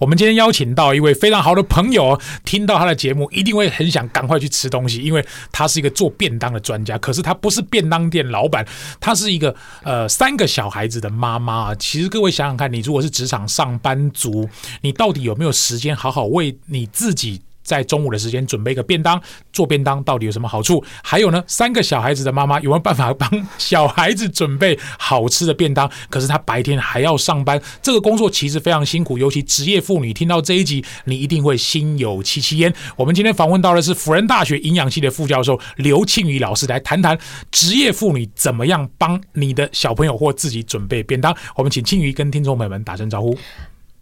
我们今天邀请到一位非常好的朋友，听到他的节目一定会很想赶快去吃东西，因为他是一个做便当的专家。可是他不是便当店老板，他是一个呃三个小孩子的妈妈。其实各位想想看，你如果是职场上班族，你到底有没有时间好好为你自己？在中午的时间准备一个便当，做便当到底有什么好处？还有呢，三个小孩子的妈妈有没有办法帮小孩子准备好吃的便当？可是她白天还要上班，这个工作其实非常辛苦。尤其职业妇女听到这一集，你一定会心有戚戚焉。我们今天访问到的是辅仁大学营养系的副教授刘庆瑜老师，来谈谈职业妇女怎么样帮你的小朋友或自己准备便当。我们请庆瑜跟听众朋友们打声招呼。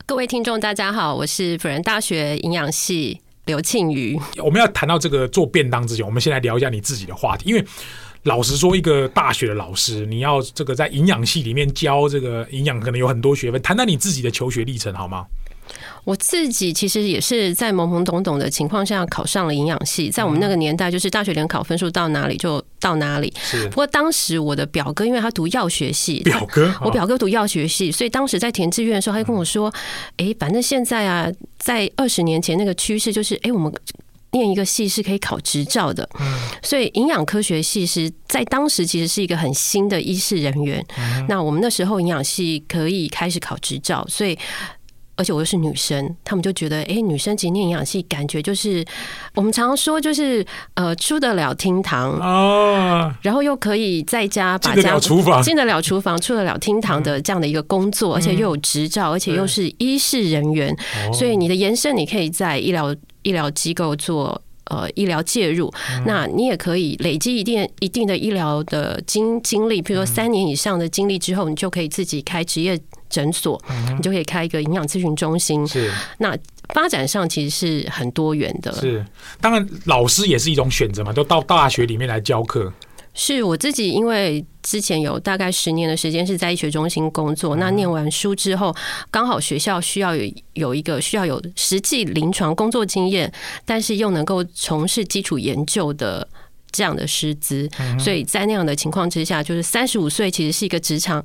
各位听众，大家好，我是辅仁大学营养系。刘庆瑜，我们要谈到这个做便当之前，我们先来聊一下你自己的话题。因为老实说，一个大学的老师，你要这个在营养系里面教这个营养，可能有很多学问。谈谈你自己的求学历程好吗？我自己其实也是在懵懵懂懂的情况下考上了营养系，在我们那个年代，就是大学联考分数到哪里就到哪里。不过当时我的表哥，因为他读药学系，表哥，我表哥读药学系，所以当时在填志愿的时候，他就跟我说：“哎，反正现在啊，在二十年前那个趋势就是，哎，我们念一个系是可以考执照的。嗯。所以营养科学系是在当时其实是一个很新的医师人员。那我们那时候营养系可以开始考执照，所以。而且我又是女生，他们就觉得，哎、欸，女生其实念营养系，感觉就是我们常常说，就是呃，出得了厅堂啊，然后又可以在家把家厨房。进得了厨房，出得了厅堂的这样的一个工作，而且又有执照，而且又是医事人员，所以你的延伸，你可以在医疗医疗机构做呃医疗介入，那你也可以累积一定一定的医疗的经经历，比如说三年以上的经历之后，你就可以自己开职业。诊所，你就可以开一个营养咨询中心。是，那发展上其实是很多元的。是，当然老师也是一种选择嘛，都到大学里面来教课。是我自己，因为之前有大概十年的时间是在医学中心工作。那念完书之后，刚好学校需要有有一个需要有实际临床工作经验，但是又能够从事基础研究的这样的师资。所以在那样的情况之下，就是三十五岁其实是一个职场。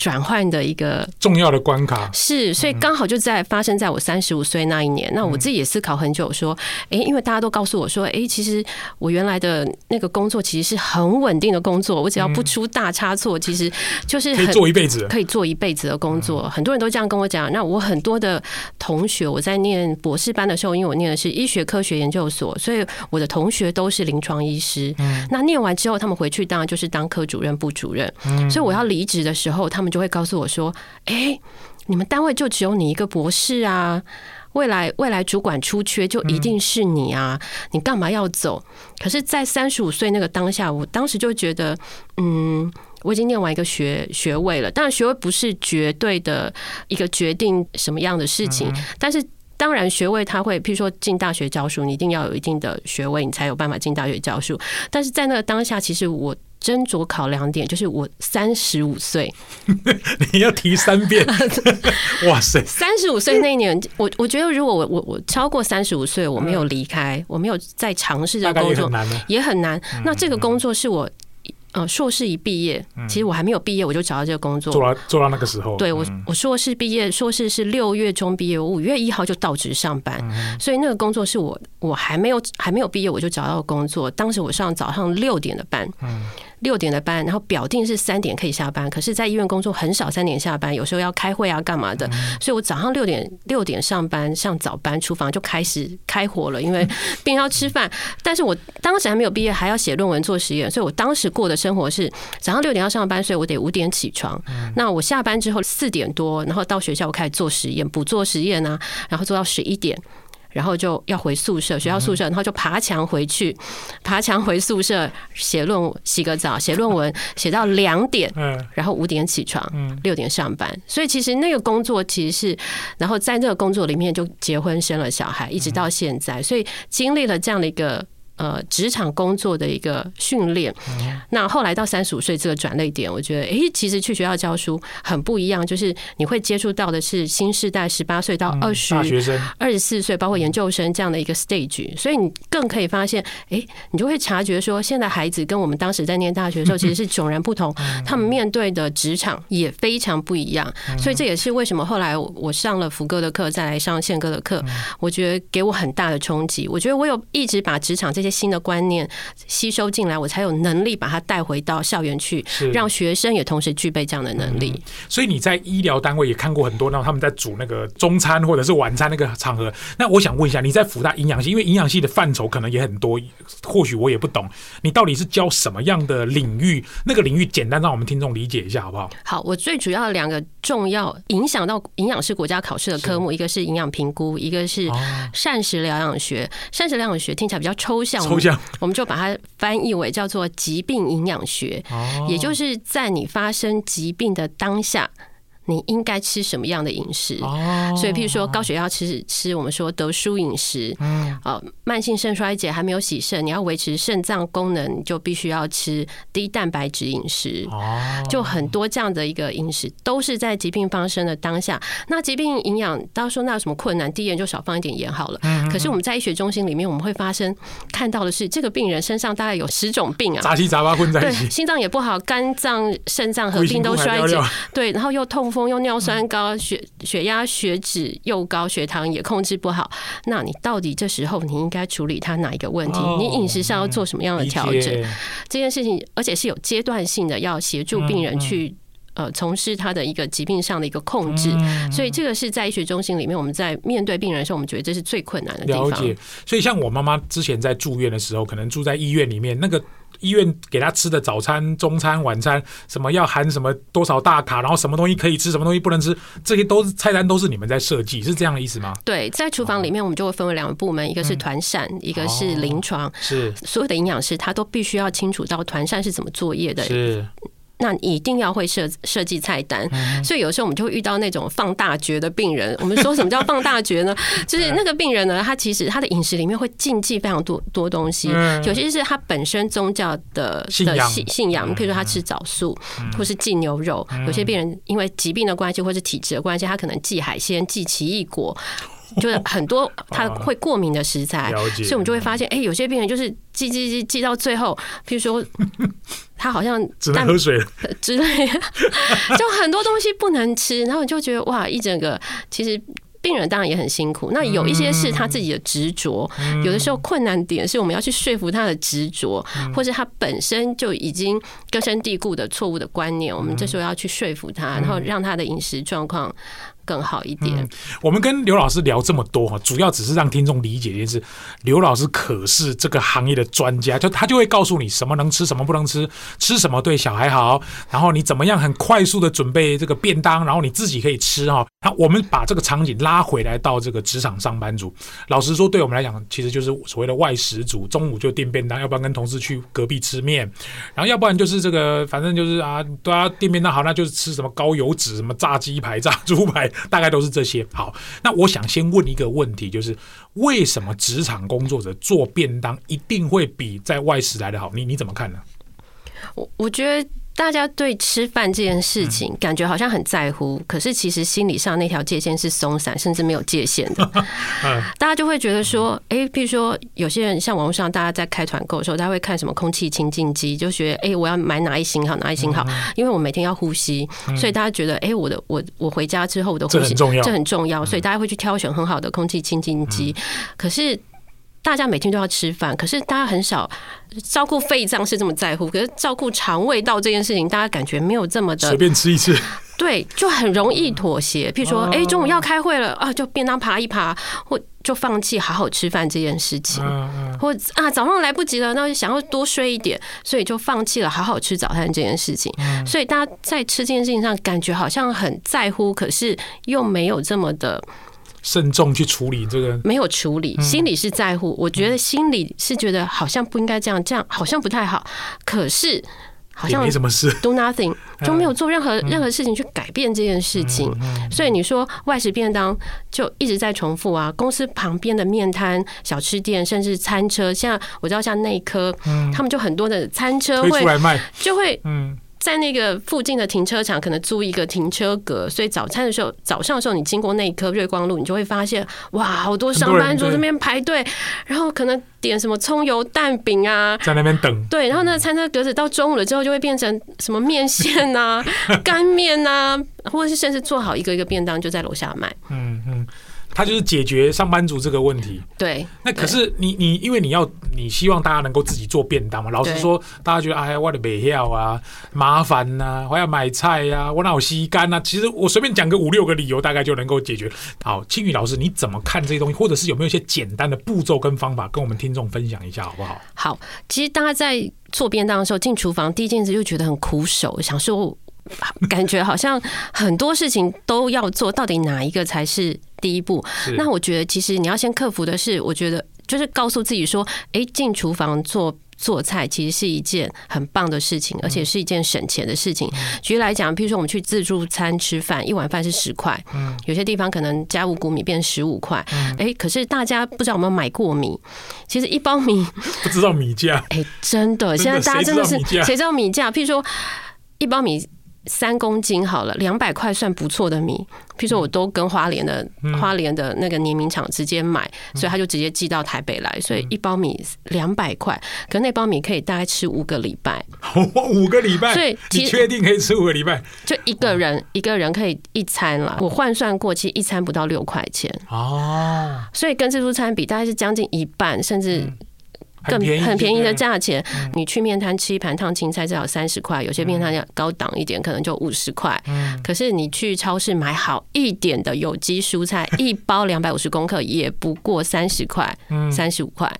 转换的一个重要的关卡是，所以刚好就在发生在我三十五岁那一年。那我自己也思考很久，说，哎，因为大家都告诉我说，哎，其实我原来的那个工作其实是很稳定的工作，我只要不出大差错，其实就是可以做一辈子，可以做一辈子的工作。很多人都这样跟我讲。那我很多的同学，我在念博士班的时候，因为我念的是医学科学研究所，所以我的同学都是临床医师。那念完之后，他们回去当然就是当科主任、部主任。所以我要离职的时候，他们。就会告诉我说：“哎，你们单位就只有你一个博士啊，未来未来主管出缺就一定是你啊，你干嘛要走？”可是，在三十五岁那个当下，我当时就觉得，嗯，我已经念完一个学学位了。当然，学位不是绝对的一个决定什么样的事情，但是当然，学位它会，譬如说进大学教书，你一定要有一定的学位，你才有办法进大学教书。但是在那个当下，其实我。斟酌考量点就是我三十五岁，你要提三遍，哇塞！三十五岁那一年，我我觉得如果我我我超过三十五岁，我没有离开，我没有再尝试这个工作，也很难。那这个工作是我。呃，硕士一毕业，其实我还没有毕业，我就找到这个工作，做到做到那个时候。对我，我硕士毕业，硕士是六月中毕业，我五月一号就到职上班，所以那个工作是我我还没有还没有毕业我就找到工作。当时我上早上六点的班。六点的班，然后表定是三点可以下班，可是，在医院工作很少三点下班，有时候要开会啊，干嘛的，所以我早上六点六点上班，上早班，厨房就开始开火了，因为 病人要吃饭。但是我当时还没有毕业，还要写论文做实验，所以我当时过的生活是早上六点要上班，所以我得五点起床。那我下班之后四点多，然后到学校我开始做实验，补做实验啊，然后做到十一点。然后就要回宿舍，学校宿舍，然后就爬墙回去，爬墙回宿舍写论，洗个澡，写论文，写到两点，然后五点起床，六点上班。所以其实那个工作其实是，然后在那个工作里面就结婚生了小孩，一直到现在。所以经历了这样的一个呃职场工作的一个训练。嗯、那后来到三十五岁这个转类点，我觉得诶、欸，其实去学校教书很不一样，就是你会接触到的是新世代十八岁到二十大学生。二十四岁，包括研究生这样的一个 stage，所以你更可以发现，诶、欸，你就会察觉说，现在孩子跟我们当时在念大学的时候其实是迥然不同，他们面对的职场也非常不一样，所以这也是为什么后来我上了福哥的课，再来上宪哥的课，我觉得给我很大的冲击。我觉得我有一直把职场这些新的观念吸收进来，我才有能力把它带回到校园去，让学生也同时具备这样的能力。所以你在医疗单位也看过很多，那他们在煮那个中餐或者是晚餐那个场合。那我想问一下，你在辅大营养系，因为营养系的范畴可能也很多，或许我也不懂，你到底是教什么样的领域？那个领域简单让我们听众理解一下好不好？好，我最主要的两个重要影响到营养师国家考试的科目，一个是营养评估，一个是膳食疗养学。膳食疗养学听起来比较抽象，抽象，我们就把它翻译为叫做疾病营养学，也就是在你发生疾病的当下。你应该吃什么样的饮食？所以，譬如说高血压吃吃我们说得舒饮食，呃，慢性肾衰竭还没有洗肾，你要维持肾脏功能，你就必须要吃低蛋白质饮食。哦就很多这样的一个饮食，都是在疾病发生的当下。那疾病营养，大家说那有什么困难？低盐，就少放一点盐好了。可是我们在医学中心里面，我们会发生看到的是，这个病人身上大概有十种病啊，杂七杂八混在一起，对，心脏也不好，肝脏、肾脏合并都衰竭，对，然后又痛风。又尿酸高，血血压、血脂又高，血糖也控制不好。那你到底这时候你应该处理他哪一个问题？你饮食上要做什么样的调整？这件事情，而且是有阶段性的，要协助病人去呃从事他的一个疾病上的一个控制。所以这个是在医学中心里面，我们在面对病人的时候，我们觉得这是最困难的地方。了解。所以像我妈妈之前在住院的时候，可能住在医院里面那个。医院给他吃的早餐、中餐、晚餐，什么要含什么多少大卡，然后什么东西可以吃，什么东西不能吃，这些都是菜单，都是你们在设计，是这样的意思吗？对，在厨房里面，我们就会分为两个部门，一个是团膳，一个是临床。是所有的营养师，他都必须要清楚到团膳是怎么作业的。是。那你一定要会设设计菜单，所以有时候我们就会遇到那种放大绝的病人。我们说什么叫放大绝呢？就是那个病人呢，他其实他的饮食里面会禁忌非常多多东西，有些是他本身宗教的的信信仰，譬如说他吃枣素或是忌牛肉。有些病人因为疾病的关系或是体质的关系，他可能忌海鲜、忌奇异果。就是很多 他会过敏的食材，所以我们就会发现，哎，有些病人就是记记记记到最后，譬如说他好像只能喝水之类，就很多东西不能吃，然后你就觉得哇，一整个其实病人当然也很辛苦。那有一些是他自己的执着，有的时候困难点是我们要去说服他的执着，或是他本身就已经根深蒂固的错误的观念，我们这时候要去说服他，然后让他的饮食状况。更好一点。我们跟刘老师聊这么多哈，主要只是让听众理解一件事：刘老师可是这个行业的专家，就他就会告诉你什么能吃，什么不能吃，吃什么对小孩好，然后你怎么样很快速的准备这个便当，然后你自己可以吃哈。那我们把这个场景拉回来到这个职场上班族，老实说，对我们来讲，其实就是所谓的外食族，中午就订便当，要不然跟同事去隔壁吃面，然后要不然就是这个，反正就是啊，都要订便当好，那就是吃什么高油脂，什么炸鸡排、炸猪排。大概都是这些。好，那我想先问一个问题，就是为什么职场工作者做便当一定会比在外食来的好？你你怎么看呢？我我觉得。大家对吃饭这件事情感觉好像很在乎，可是其实心理上那条界限是松散，甚至没有界限的。大家就会觉得说，哎，比如说有些人像网络上大家在开团购的时候，大家会看什么空气清净机，就觉得哎，我要买哪一型好，哪一型好，因为我每天要呼吸，所以大家觉得哎，我的我我回家之后我的呼吸这很重要，这很重要，所以大家会去挑选很好的空气清净机。可是。大家每天都要吃饭，可是大家很少照顾肺脏是这么在乎，可是照顾肠胃道这件事情，大家感觉没有这么的随便吃一次，对，就很容易妥协。譬如说，哎，中午要开会了啊，就便当扒一扒，或就放弃好好吃饭这件事情，或啊早上来不及了，那就想要多睡一点，所以就放弃了好好吃早餐这件事情。所以大家在吃这件事情上，感觉好像很在乎，可是又没有这么的。慎重去处理这个，没有处理，心里是在乎。我觉得心里是觉得好像不应该这样，这样好像不太好。可是好像没什么事，do nothing 就没有做任何任何事情去改变这件事情。所以你说外食便当就一直在重复啊。公司旁边的面摊、小吃店，甚至餐车，像我知道像内科，他们就很多的餐车会就会嗯。在那个附近的停车场，可能租一个停车格，所以早餐的时候，早上的时候，你经过那一颗瑞光路，你就会发现，哇，好多上班族这边排队，然后可能点什么葱油蛋饼啊，在那边等。对，然后那个餐车格子到中午了之后，就会变成什么面线啊、干面啊，或者是甚至做好一个一个便当，就在楼下卖。嗯嗯。他就是解决上班族这个问题。对，那可是你你因为你要你希望大家能够自己做便当嘛？老实说，大家觉得哎呀，我的没要啊，麻烦呐，我要买菜呀，我哪有吸干呐？其实我随便讲个五六个理由，大概就能够解决。好，青宇老师，你怎么看这些东西？或者是有没有一些简单的步骤跟方法，跟我们听众分享一下，好不好？好，其实大家在做便当的时候，进厨房第一件事就觉得很苦手，想说。感觉好像很多事情都要做，到底哪一个才是第一步？那我觉得，其实你要先克服的是，我觉得就是告诉自己说，哎，进厨房做做菜其实是一件很棒的事情，而且是一件省钱的事情。举例来讲，譬如说我们去自助餐吃饭，一碗饭是十块，有些地方可能加五谷米变十五块。哎，可是大家不知道有没有买过米？其实一包米 不知道米价。哎，真的，现在大家真的是谁知道米价？譬如说一包米。三公斤好了，两百块算不错的米。譬如说，我都跟花莲的花莲的那个碾米厂直接买，所以他就直接寄到台北来，所以一包米两百块，可那包米可以大概吃五个礼拜。五个礼拜，所以你确定可以吃五个礼拜？就一个人一个人可以一餐了。我换算过，其实一餐不到六块钱哦，所以跟自助餐比，大概是将近一半，甚至。更很便宜的价钱，你去面摊吃一盘烫青菜至少三十块，有些面摊要高档一点，可能就五十块。可是你去超市买好一点的有机蔬菜，一包两百五十公克也不过三十块，三十五块。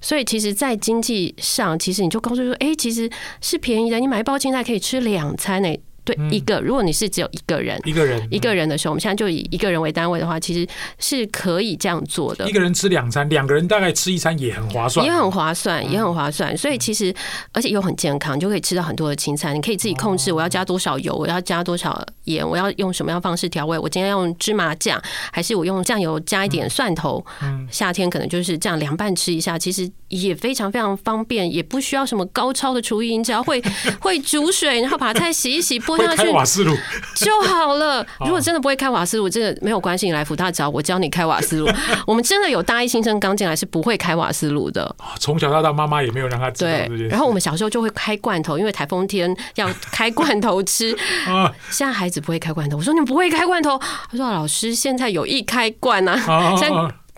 所以其实，在经济上，其实你就告诉说，哎，其实是便宜的，你买一包青菜可以吃两餐呢。对一个，如果你是只有一个人，一个人一个人的时候，我们现在就以一个人为单位的话，其实是可以这样做的。一个人吃两餐，两个人大概吃一餐也很划算，也很划算，也很划算。所以其实而且又很健康，就可以吃到很多的青菜。你可以自己控制我要加多少油，我要加多少盐，我要用什么样方式调味。我今天用芝麻酱，还是我用酱油加一点蒜头？夏天可能就是这样凉拌吃一下，其实也非常非常方便，也不需要什么高超的厨艺，你只要会 会煮水，然后把菜洗一洗。会开瓦斯炉就好了。如果真的不会开瓦斯炉，真的没有关系，你来福大找我教你开瓦斯炉。我们真的有大一新生刚进来是不会开瓦斯炉的。从小到大，妈妈也没有让他知道这件事。然后我们小时候就会开罐头，因为台风天要开罐头吃。现在孩子不会开罐头，我说你们不会开罐头，他说老师现在有意开罐啊。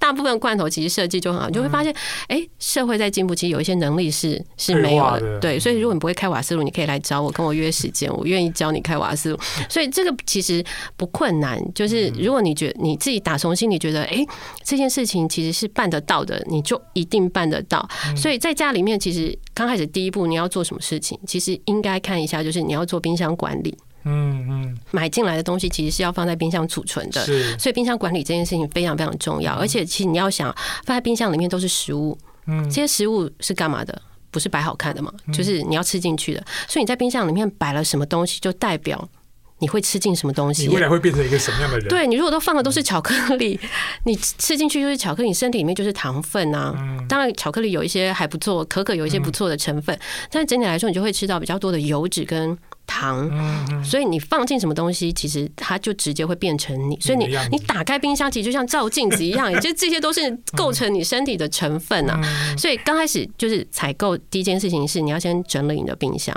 大部分罐头其实设计就很好，你就会发现，哎，社会在进步，其实有一些能力是是没有的。对，所以如果你不会开瓦斯炉，你可以来找我，跟我约时间，我愿意教你开瓦斯炉。所以这个其实不困难，就是如果你觉得你自己打从心里觉得，哎，这件事情其实是办得到的，你就一定办得到。所以在家里面，其实刚开始第一步你要做什么事情，其实应该看一下，就是你要做冰箱管理。嗯嗯，买进来的东西其实是要放在冰箱储存的，是，所以冰箱管理这件事情非常非常重要。而且，其实你要想放在冰箱里面都是食物，嗯，这些食物是干嘛的？不是摆好看的嘛，就是你要吃进去的。所以你在冰箱里面摆了什么东西，就代表你会吃进什么东西。你未来会变成一个什么样的人？对，你如果都放的都是巧克力，你吃进去就是巧克力，你身体里面就是糖分啊。当然，巧克力有一些还不错，可可有一些不错的成分，但是整体来说，你就会吃到比较多的油脂跟。糖，所以你放进什么东西，其实它就直接会变成你。所以你你打开冰箱，其实就像照镜子一样，也就这些都是构成你身体的成分啊。所以刚开始就是采购第一件事情是你要先整理你的冰箱，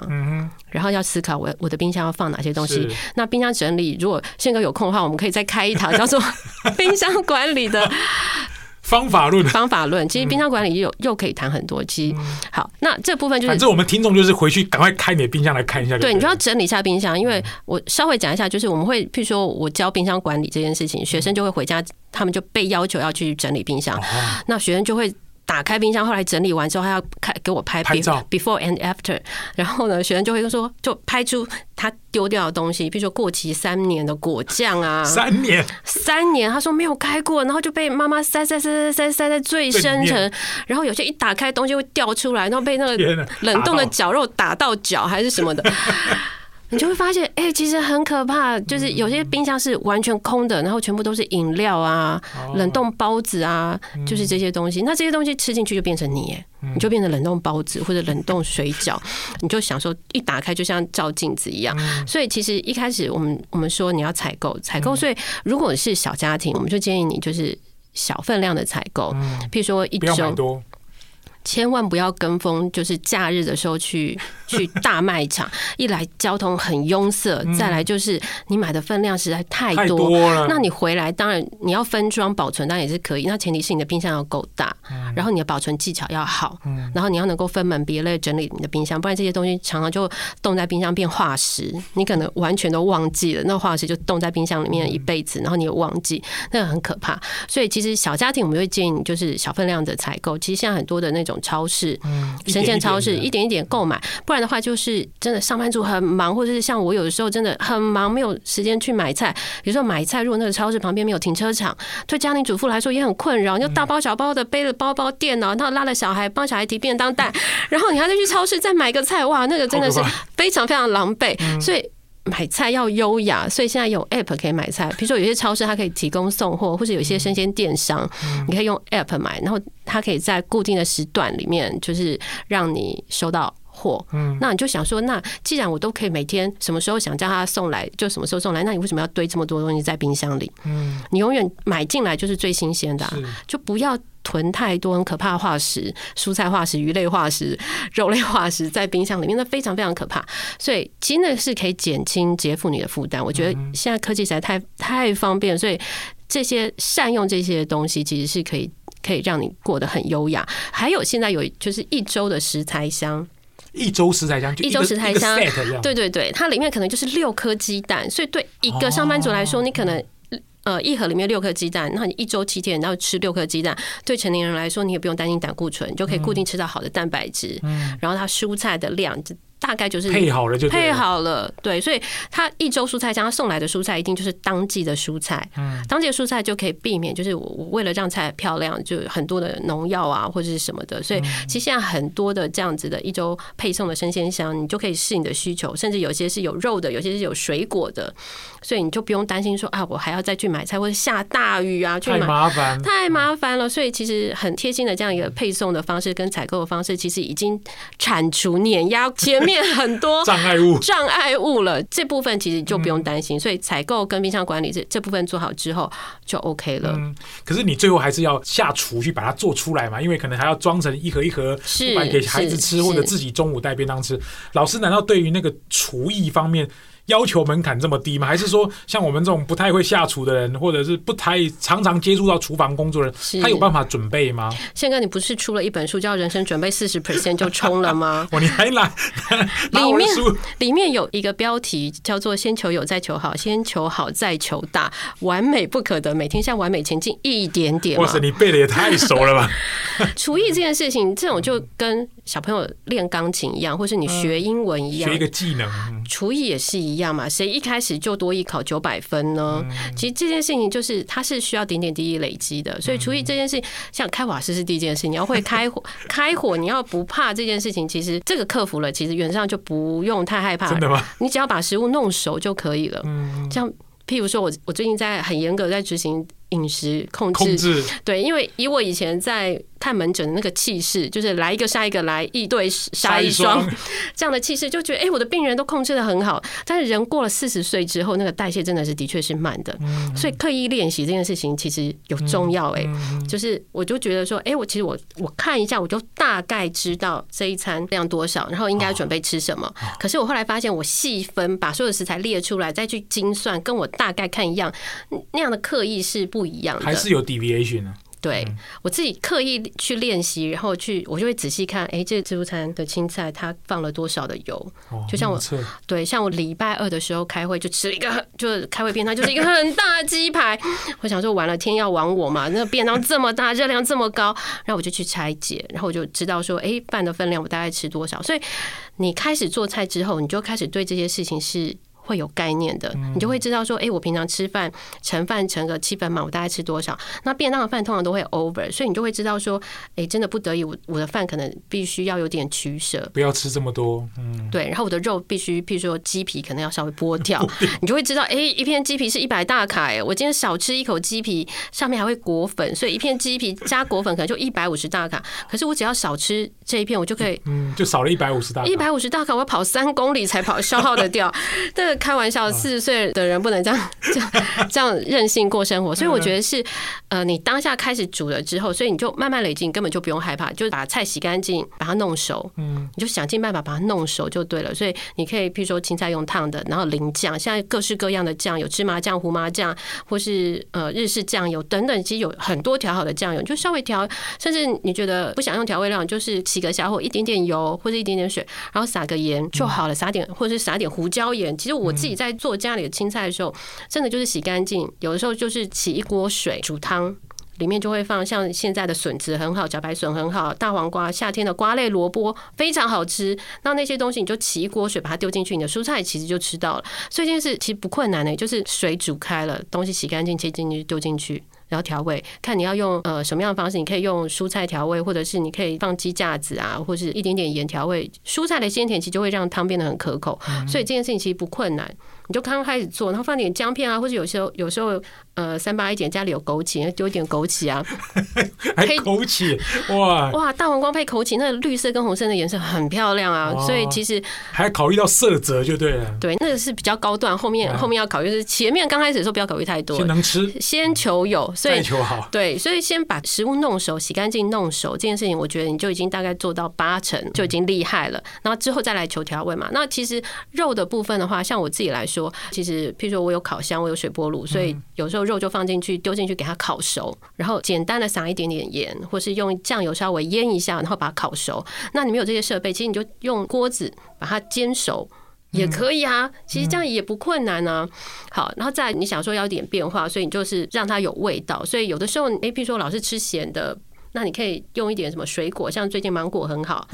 然后要思考我我的冰箱要放哪些东西。那冰箱整理，如果宪哥有空的话，我们可以再开一堂叫做 冰箱管理的。方法论，方法论，其实冰箱管理又又可以谈很多。其实好，那这部分就是，反正我们听众就是回去赶快开你的冰箱来看一下。对，你就要整理一下冰箱，因为我稍微讲一下，就是我们会，譬如说我教冰箱管理这件事情，学生就会回家，他们就被要求要去整理冰箱，那学生就会打开冰箱，后来整理完之后，他要开给我拍拍照。before and after。然后呢，学生就会说，就拍出他丢掉的东西，比如说过期三年的果酱啊，三年，三年，他说没有开过，然后就被妈妈塞塞塞塞塞塞在最深层，然后有些一打开东西会掉出来，然后被那个冷冻的绞肉打到脚还是什么的。你就会发现，哎、欸，其实很可怕。就是有些冰箱是完全空的，然后全部都是饮料啊、冷冻包子啊，就是这些东西。那这些东西吃进去就变成你，你就变成冷冻包子或者冷冻水饺。你就想说，一打开就像照镜子一样。所以其实一开始我们我们说你要采购采购，所以如果是小家庭，我们就建议你就是小分量的采购，譬如说一周。千万不要跟风，就是假日的时候去 去大卖场。一来交通很拥塞，再来就是你买的分量实在太多。太多了。那你回来当然你要分装保存，当然也是可以。那前提是你的冰箱要够大，然后你的保存技巧要好，然后你要能够分门别类整理你的冰箱，不然这些东西常常就冻在冰箱变化石，你可能完全都忘记了，那化石就冻在冰箱里面一辈子，然后你又忘记，那个很可怕。所以其实小家庭我们会建议你就是小分量的采购。其实现在很多的那种。超市，生鲜超市，一点一点购买，不然的话就是真的上班族很忙，或者是像我有的时候真的很忙，没有时间去买菜。有时候买菜，如果那个超市旁边没有停车场，对家庭主妇来说也很困扰。就大包小包的背着包包、电脑，然后拉了小孩帮小孩提便当袋，然后你还得去超市再买个菜，哇，那个真的是非常非常狼狈。所以。买菜要优雅，所以现在有 App 可以买菜。比如说，有些超市它可以提供送货，或者有些生鲜电商，你可以用 App 买，然后它可以在固定的时段里面，就是让你收到货。嗯，那你就想说，那既然我都可以每天什么时候想叫他送来就什么时候送来，那你为什么要堆这么多东西在冰箱里？嗯，你永远买进来就是最新鲜的，就不要。囤太多很可怕的化石，蔬菜化石、鱼类化石、肉类化石在冰箱里面，那非常非常可怕。所以真的是可以减轻、减负你的负担。我觉得现在科技实在太太方便，所以这些善用这些东西，其实是可以可以让你过得很优雅。还有现在有就是一周的食材箱，一周食材箱，一周食材箱，对对对，它里面可能就是六颗鸡蛋，所以对一个上班族来说，你可能。呃，一盒里面六颗鸡蛋，那你一周七天，然后吃六颗鸡蛋，对成年人来说，你也不用担心胆固醇，你就可以固定吃到好的蛋白质。嗯，然后它蔬菜的量。大概就是配好了就配好了，对，所以他一周蔬菜箱他送来的蔬菜一定就是当季的蔬菜，嗯，当季的蔬菜就可以避免，就是我我为了让菜漂亮，就很多的农药啊或者是什么的，所以其实现在很多的这样子的一周配送的生鲜箱，你就可以试你的需求，甚至有些是有肉的，有些是有水果的，所以你就不用担心说啊，我还要再去买菜或者下大雨啊去买，太麻烦，太麻烦了。所以其实很贴心的这样一个配送的方式跟采购的方式，其实已经铲除碾压前面。很多障碍物，障碍物了，这部分其实就不用担心。所以采购跟冰箱管理这这部分做好之后就 OK 了。嗯，可是你最后还是要下厨去把它做出来嘛？因为可能还要装成一盒一盒，是给孩子吃，或者自己中午带便当吃。老师难道对于那个厨艺方面？要求门槛这么低吗？还是说像我们这种不太会下厨的人，或者是不太常常接触到厨房工作的人，他有办法准备吗？宪哥，你不是出了一本书叫《人生准备四十 percent》就冲了吗？哦，你还来？里面里面有一个标题叫做“先求有，再求好；先求好，再求大，完美不可得，每天向完美前进一点点”。哇塞，你背的也太熟了吧！厨艺这件事情，这种就跟小朋友练钢琴一样，或是你学英文一样，学一个技能。厨艺也是一样嘛？谁一开始就多一考九百分呢？其实这件事情就是它是需要点点滴滴累积的。所以厨艺这件事情，像开瓦斯是第一件事，你要会开火，开火你要不怕这件事情，其实这个克服了，其实原则上就不用太害怕。真的吗？你只要把食物弄熟就可以了。嗯像譬如说我我最近在很严格在执行饮食控制，控制，对，因为以我以前在。看门诊的那个气势，就是来一个杀一个，来一对杀一双，这样的气势，就觉得哎、欸，我的病人都控制的很好。但是人过了四十岁之后，那个代谢真的是的确是慢的。所以刻意练习这件事情其实有重要哎，就是我就觉得说，哎，我其实我我看一下，我就大概知道这一餐量多少，然后应该准备吃什么。可是我后来发现，我细分把所有的食材列出来，再去精算，跟我大概看一样，那样的刻意是不一样的，还是有 deviation 呢？对、嗯、我自己刻意去练习，然后去我就会仔细看，哎，这自助餐的青菜它放了多少的油？哦、就像我对，像我礼拜二的时候开会就吃了一个，就是开会便当就是一个很大的鸡排。我想说完了，天要亡我嘛？那个便当这么大，热量这么高，然后我就去拆解，然后我就知道说，哎，饭的分量我大概吃多少？所以你开始做菜之后，你就开始对这些事情是。会有概念的，你就会知道说，哎，我平常吃饭盛饭盛个七分满，我大概吃多少？那便当的饭通常都会 over，所以你就会知道说，哎，真的不得已，我我的饭可能必须要有点取舍，不要吃这么多。嗯，对。然后我的肉必须，譬如说鸡皮可能要稍微剥掉，你就会知道，哎，一片鸡皮是一百大卡，哎，我今天少吃一口鸡皮，上面还会裹粉，所以一片鸡皮加裹粉可能就一百五十大卡。可是我只要少吃这一片，我就可以，嗯，就少了一百五十大卡。一百五十大卡，我要跑三公里才跑消耗的掉。这个开玩笑，四十岁的人不能这样 这样这样任性过生活，所以我觉得是，呃，你当下开始煮了之后，所以你就慢慢累积，你根本就不用害怕，就把菜洗干净，把它弄熟，嗯，你就想尽办法把它弄熟就对了。所以你可以，譬如说青菜用烫的，然后淋酱，现在各式各样的酱，有芝麻酱、胡麻酱，或是呃日式酱油等等，其实有很多调好的酱油，你就稍微调，甚至你觉得不想用调味料，就是起个小火，一点点油或者一点点水，然后撒个盐就好了，撒点或者是撒点胡椒盐。其实我自己在在做家里的青菜的时候，真的就是洗干净。有的时候就是起一锅水煮汤，里面就会放像现在的笋子很好，茭白笋很好，大黄瓜，夏天的瓜类萝卜非常好吃。那那些东西你就起一锅水把它丢进去，你的蔬菜其实就吃到了。所以这件事其实不困难的，就是水煮开了，东西洗干净，切进去丢进去。然后调味，看你要用呃什么样的方式，你可以用蔬菜调味，或者是你可以放鸡架子啊，或者是一点点盐调味。蔬菜的鲜甜其实就会让汤变得很可口，所以这件事情其实不困难。你就刚刚开始做，然后放点姜片啊，或者有时候有时候呃三八一点家里有枸杞，丢一点枸杞啊，还枸杞哇哇大黄瓜配枸杞，那绿色跟红色的颜色很漂亮啊，所以其实还考虑到色泽就对了。对，那个是比较高段，后面后面要考虑是前面刚开始的时候不要考虑太多，先能吃，先求有，所以求好。对，所以先把食物弄熟，洗干净弄熟这件事情，我觉得你就已经大概做到八成，就已经厉害了。然后之后再来求调味嘛。那其实肉的部分的话，像我自己来说，其实。譬如说，我有烤箱，我有水波炉，所以有时候肉就放进去，丢进去给它烤熟，然后简单的撒一点点盐，或是用酱油稍微腌一下，然后把它烤熟。那你没有这些设备，其实你就用锅子把它煎熟也可以啊。其实这样也不困难啊。好，然后再你想说要点变化，所以你就是让它有味道。所以有的时候，诶，譬如说老是吃咸的。那你可以用一点什么水果，像最近芒果很好，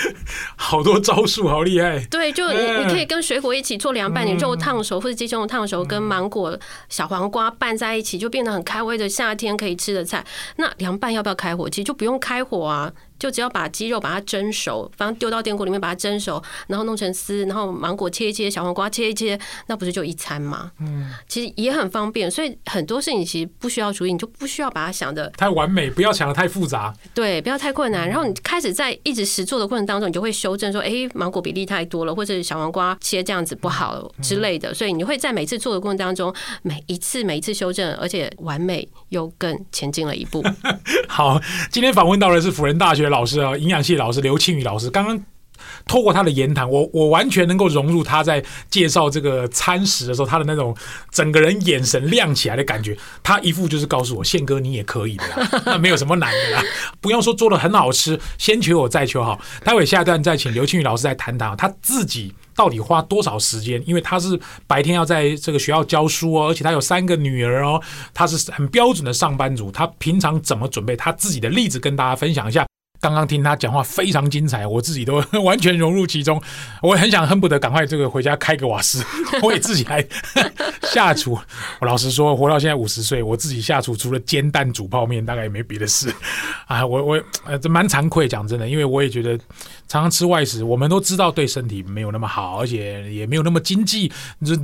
好多招数，好厉害。对，就你你可以跟水果一起做凉拌，你肉烫熟或者鸡胸肉烫熟，跟芒果、小黄瓜拌在一起，就变得很开胃的夏天可以吃的菜。那凉拌要不要开火？其实就不用开火啊。就只要把鸡肉把它蒸熟，反正丢到电锅里面把它蒸熟，然后弄成丝，然后芒果切一切，小黄瓜切一切，那不是就一餐吗？嗯，其实也很方便，所以很多事情其实不需要注意，你就不需要把它想的太完美，不要想的太复杂，对，不要太困难。然后你开始在一直实做的过程当中，你就会修正说，哎，芒果比例太多了，或者小黄瓜切这样子不好之类的，所以你会在每次做的过程当中，每一次每一次修正，而且完美又更前进了一步。好，今天访问到的是辅仁大学。老师啊，营养系老师刘庆宇老师，刚刚透过他的言谈，我我完全能够融入他在介绍这个餐食的时候，他的那种整个人眼神亮起来的感觉，他一副就是告诉我，宪哥你也可以的啦，那没有什么难的啦，不用说做的很好吃，先求我再求好。待会下一段再请刘庆宇老师来谈谈他自己到底花多少时间，因为他是白天要在这个学校教书哦，而且他有三个女儿哦，他是很标准的上班族，他平常怎么准备，他自己的例子跟大家分享一下。刚刚听他讲话非常精彩，我自己都 完全融入其中。我也很想恨不得赶快这个回家开个瓦斯，我也自己来 下厨。我老实说，活到现在五十岁，我自己下厨除了煎蛋煮泡面，大概也没别的事啊。我我呃这蛮惭愧，讲真的，因为我也觉得常常吃外食，我们都知道对身体没有那么好，而且也没有那么经济。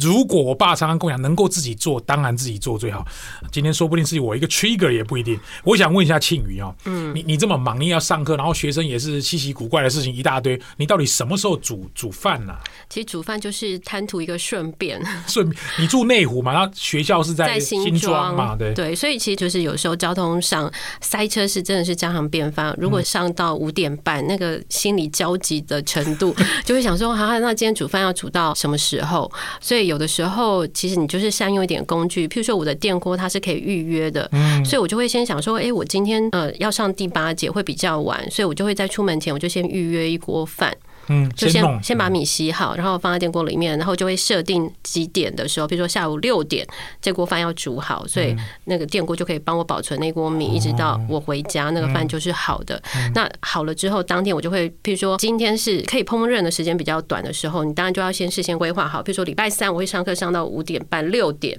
如果我爸常常跟我讲，能够自己做，当然自己做最好。今天说不定是我一个 trigger 也不一定。我想问一下庆宇哦，嗯，你你这么忙，你要上然后学生也是稀奇古怪的事情一大堆。你到底什么时候煮煮饭呢？其实煮饭就是贪图一个顺便。顺便，你住内湖嘛？然后学校是在新庄嘛？对对，所以其实就是有时候交通上塞车是真的是家常便饭。如果上到五点半，那个心理焦急的程度，就会想说：哈哈，那今天煮饭要煮到什么时候？所以有的时候，其实你就是善用一点工具，譬如说我的电锅它是可以预约的，所以我就会先想说：哎，我今天呃要上第八节会比较晚，所以我就会在出门前我就先预约一锅饭。嗯，就先先把米洗好，然后放在电锅里面，然后就会设定几点的时候，比如说下午六点，这锅饭要煮好，所以那个电锅就可以帮我保存那锅米，一直到我回家，那个饭就是好的。那好了之后，当天我就会，譬如说今天是可以烹饪的时间比较短的时候，你当然就要先事先规划好，比如说礼拜三我会上课上到五点半六点。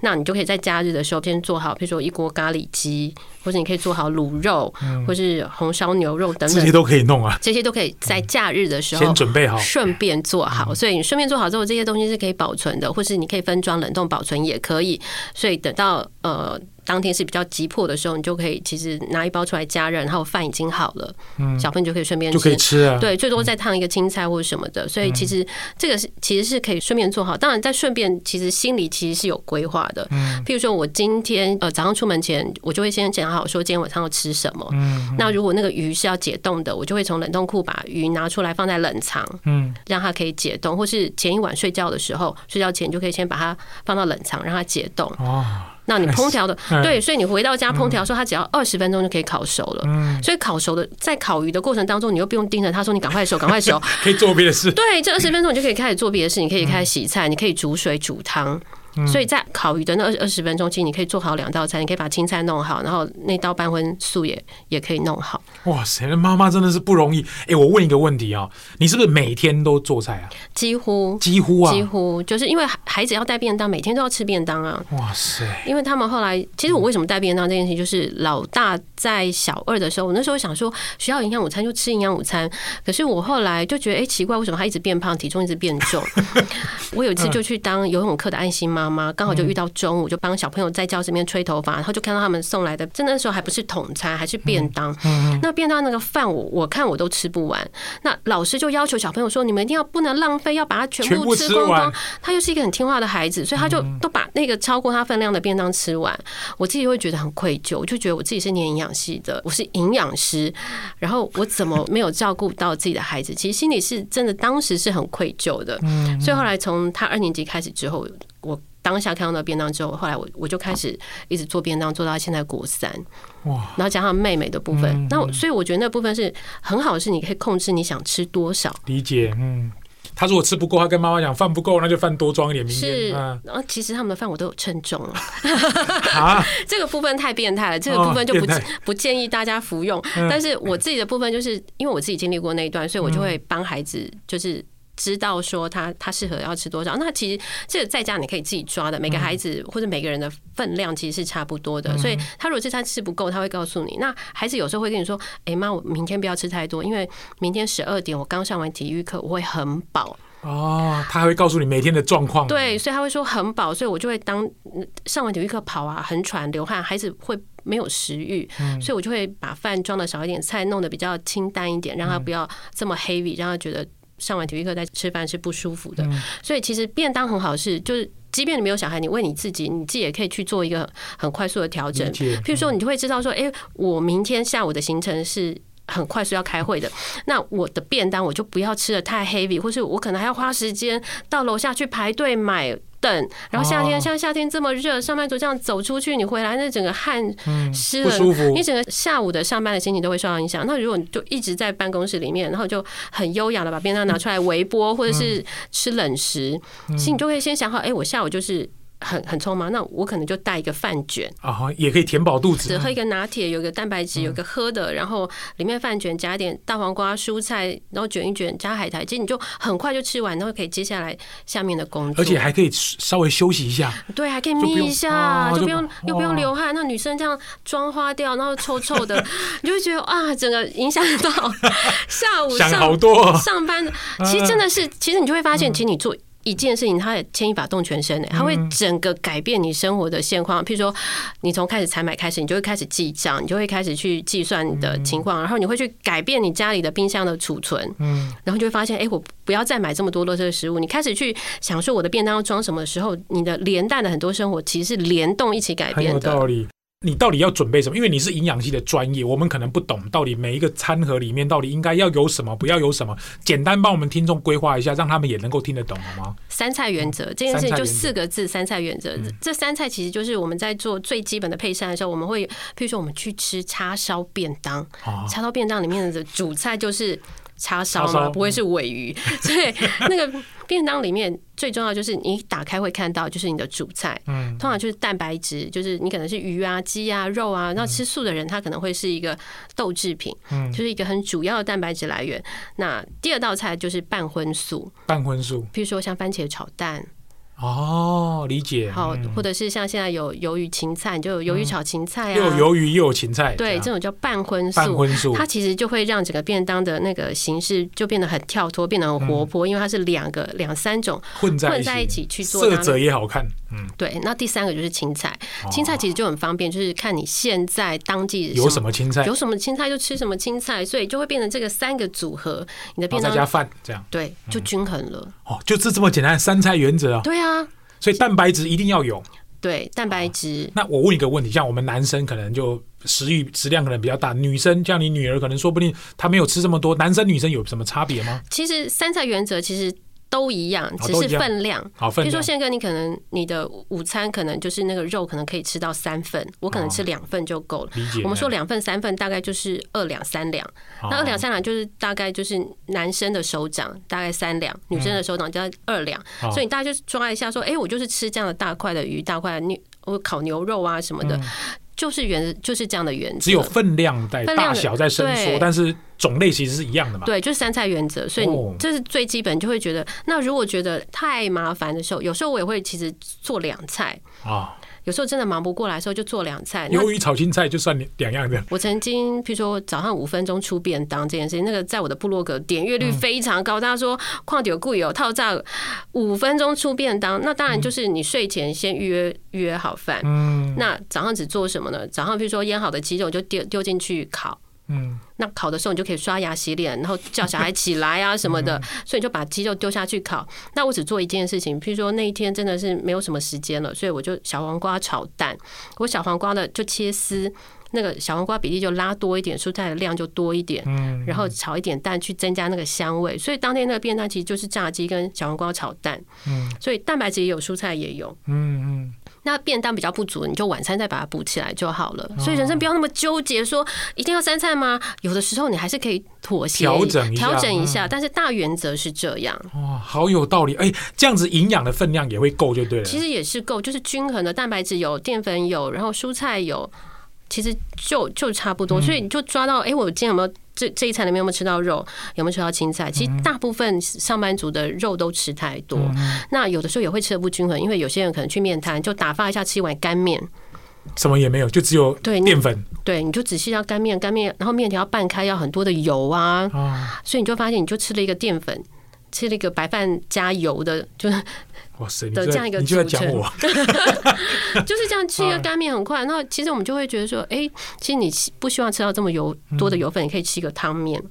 那你就可以在假日的时候先做好，比如说一锅咖喱鸡，或者你可以做好卤肉，或是红烧牛肉等等，这些都可以弄啊。这些都可以在假日的时候先准备好，顺便做好。所以你顺便做好之后，这些东西是可以保存的，或是你可以分装冷冻保存也可以。所以等到呃。当天是比较急迫的时候，你就可以其实拿一包出来加热，然后饭已经好了，嗯，小朋友就可以顺便吃，就可以吃啊。对，最多再烫一个青菜或者什么的，所以其实这个是其实是可以顺便做好。当然，在顺便其实心里其实是有规划的。嗯，譬如说我今天呃早上出门前，我就会先讲好说今天晚上要吃什么。嗯，那如果那个鱼是要解冻的，我就会从冷冻库把鱼拿出来放在冷藏，嗯，让它可以解冻，或是前一晚睡觉的时候，睡觉前就可以先把它放到冷藏，让它解冻。哦。那你烹调的 对，所以你回到家烹调的时候，它只要二十分钟就可以烤熟了。所以烤熟的在烤鱼的过程当中，你又不用盯着他说你赶快熟，赶快熟，可以做别的事。对，这二十分钟你就可以开始做别的事，你可以开始洗菜，你可以煮水煮汤。所以在烤鱼的那二二十分钟，其实你可以做好两道菜，你可以把青菜弄好，然后那道半荤素也也可以弄好。哇塞，那妈妈真的是不容易。哎，我问一个问题啊，你是不是每天都做菜啊？几乎，几乎啊，几乎就是因为孩子要带便当，每天都要吃便当啊。哇塞，因为他们后来，其实我为什么带便当这件事情，就是老大在小二的时候，我那时候想说学校营养午餐就吃营养午餐，可是我后来就觉得，哎，奇怪，为什么他一直变胖，体重一直变重？我有一次就去当游泳课的爱心妈妈，刚好就遇到中午，就帮小朋友在教室里面吹头发，然后就看到他们送来的，真的那时候还不是统餐，还是便当。那便当那个饭，我我看我都吃不完。那老师就要求小朋友说：“你们一定要不能浪费，要把它全部吃光光。”他又是一个很听话的孩子，所以他就都把那个超过他分量的便当吃完。我自己会觉得很愧疚，我就觉得我自己是念营养系的，我是营养师，然后我怎么没有照顾到自己的孩子？其实心里是真的，当时是很愧疚的。所以后来从他二年级开始之后，我。当下看到那便当之后，后来我我就开始一直做便当，做到现在国三。哇！然后加上妹妹的部分，那所以我觉得那部分是很好的，是你可以控制你想吃多少。理解，嗯。他如果吃不够，他跟妈妈讲饭不够，那就饭多装一点。是，然后其实他们的饭我都有称重了。啊，这个部分太变态了，这个部分就不不建议大家服用。但是我自己的部分，就是因为我自己经历过那一段，所以我就会帮孩子就是。知道说他他适合要吃多少，那其实这个在家你可以自己抓的。每个孩子或者每个人的分量其实是差不多的，所以他如果这餐吃不够，他会告诉你。那孩子有时候会跟你说：“哎妈，我明天不要吃太多，因为明天十二点我刚上完体育课，我会很饱。”哦，他还会告诉你每天的状况。对，所以他会说很饱，所以我就会当上完体育课跑啊，很喘流汗，孩子会没有食欲，所以我就会把饭装的少一点，菜弄得比较清淡一点，让他不要这么 heavy，让他觉得。上完体育课再吃饭是不舒服的，所以其实便当很好是，就是即便你没有小孩，你为你自己，你自己也可以去做一个很快速的调整。譬如说，你就会知道说，哎，我明天下午的行程是很快速要开会的，那我的便当我就不要吃的太 heavy，或是我可能还要花时间到楼下去排队买。等，然后夏天像夏天这么热，上班族这样走出去，你回来那整个汗湿了，不舒服，你整个下午的上班的心情都会受到影响。那如果你就一直在办公室里面，然后就很优雅的把便当拿出来微波，或者是吃冷食，其实你就可以先想好，哎，我下午就是。很很匆忙，那我可能就带一个饭卷啊，也可以填饱肚子。只喝一个拿铁，有个蛋白质，有个喝的，然后里面饭卷加点大黄瓜、蔬菜，然后卷一卷，加海苔，其实你就很快就吃完，然后可以接下来下面的工作，而且还可以稍微休息一下。对，还可以眯一下，就不用又不用流汗。那女生这样妆花掉，然后臭臭的，你就会觉得啊，整个影响到 下午上好多上班。其实真的是，其实你就会发现，其实你做。一件事情，它牵一发动全身的，它会整个改变你生活的现况。譬如说，你从开始采买开始，你就会开始记账，你就会开始去计算你的情况，然后你会去改变你家里的冰箱的储存，嗯，然后就会发现，哎，我不要再买这么多的这个食物。你开始去享受我的便当要装什么的时候，你的连带的很多生活其实是联动一起改变的。有道理。你到底要准备什么？因为你是营养系的专业，我们可能不懂到底每一个餐盒里面到底应该要有什么，不要有什么。简单帮我们听众规划一下，让他们也能够听得懂，好吗？三菜原则这件事情就四个字：三菜原则。这三菜其实就是我们在做最基本的配餐的时候，我们会，譬如说我们去吃叉烧便当，叉烧便当里面的主菜就是。叉烧嘛，不会是尾鱼，所以 那个便当里面最重要就是你打开会看到就是你的主菜，嗯，通常就是蛋白质，就是你可能是鱼啊、鸡啊、肉啊，那吃素的人他可能会是一个豆制品，嗯，就是一个很主要的蛋白质来源。那第二道菜就是半荤素，半荤素，比如说像番茄炒蛋。哦，理解。好，或者是像现在有鱿鱼芹菜，就有鱿鱼炒芹菜啊，又有鱿鱼又有芹菜，对，这种叫半荤素。半荤素，它其实就会让整个便当的那个形式就变得很跳脱，变得很活泼，因为它是两个两三种混在混在一起去做，色泽也好看。嗯，对。那第三个就是青菜，青菜其实就很方便，就是看你现在当季有什么青菜，有什么青菜就吃什么青菜，所以就会变成这个三个组合，你的便当再加饭这样，对，就均衡了。哦，就是这么简单，三菜原则啊。对啊。所以蛋白质一定要有，对蛋白质。那我问一个问题，像我们男生可能就食欲食量可能比较大，女生像你女儿可能说不定她没有吃这么多，男生女生有什么差别吗？其实三菜原则其实。都一样，只是分量。好，分量。比如说宪哥，你可能你的午餐可能就是那个肉，可能可以吃到三份，我可能吃两份就够了。我们说两份三份，大概就是二两三两。那二两三两就是大概就是男生的手掌大概三两，女生的手掌叫二两。所以你大家就抓一下，说，哎，我就是吃这样的大块的鱼，大块的牛，我烤牛肉啊什么的。就是原就是这样的原则，只有分量在大小在伸缩，但是种类其实是一样的嘛。对，就是三菜原则，所以你这是最基本，就会觉得那如果觉得太麻烦的时候，有时候我也会其实做两菜啊。有时候真的忙不过来的时候，就做两菜。鱿鱼炒青菜就算两样的。我曾经，譬如说早上五分钟出便当这件事情，那个在我的部落格点阅率非常高。大家说旷点贵有套炸五分钟出便当，那当然就是你睡前先预约预约好饭。嗯。那早上只做什么呢？早上譬如说腌好的鸡肉就丢丢进去烤。嗯，那烤的时候你就可以刷牙洗脸，然后叫小孩起来啊什么的，所以你就把鸡肉丢下去烤。那我只做一件事情，譬如说那一天真的是没有什么时间了，所以我就小黄瓜炒蛋。我小黄瓜的就切丝，那个小黄瓜比例就拉多一点，蔬菜的量就多一点，然后炒一点蛋去增加那个香味。所以当天那个便当其实就是炸鸡跟小黄瓜炒蛋。嗯，所以蛋白质也有，蔬菜也有。嗯嗯。那便当比较不足，你就晚餐再把它补起来就好了。所以人生不要那么纠结，说一定要三餐吗？有的时候你还是可以妥协调整调整一下，但是大原则是这样。哇，好有道理！哎，这样子营养的分量也会够就对了。其实也是够，就是均衡的蛋白质有，淀粉有，然后蔬菜有，其实就就差不多。所以你就抓到，哎，我今天有没有？这这一餐里面有没有吃到肉？有没有吃到青菜？其实大部分上班族的肉都吃太多，嗯、那有的时候也会吃的不均衡，因为有些人可能去面摊就打发一下吃一碗干面，什么也没有，就只有对淀粉。对，你就仔细要干面，干面，然后面条要拌开，要很多的油啊，哦、所以你就发现你就吃了一个淀粉，吃了一个白饭加油的，就是。哇塞！的这样一个组成，就是这样吃一个干面很快。那 其实我们就会觉得说，哎，其实你不希望吃到这么油多的油分，你可以吃一个汤面。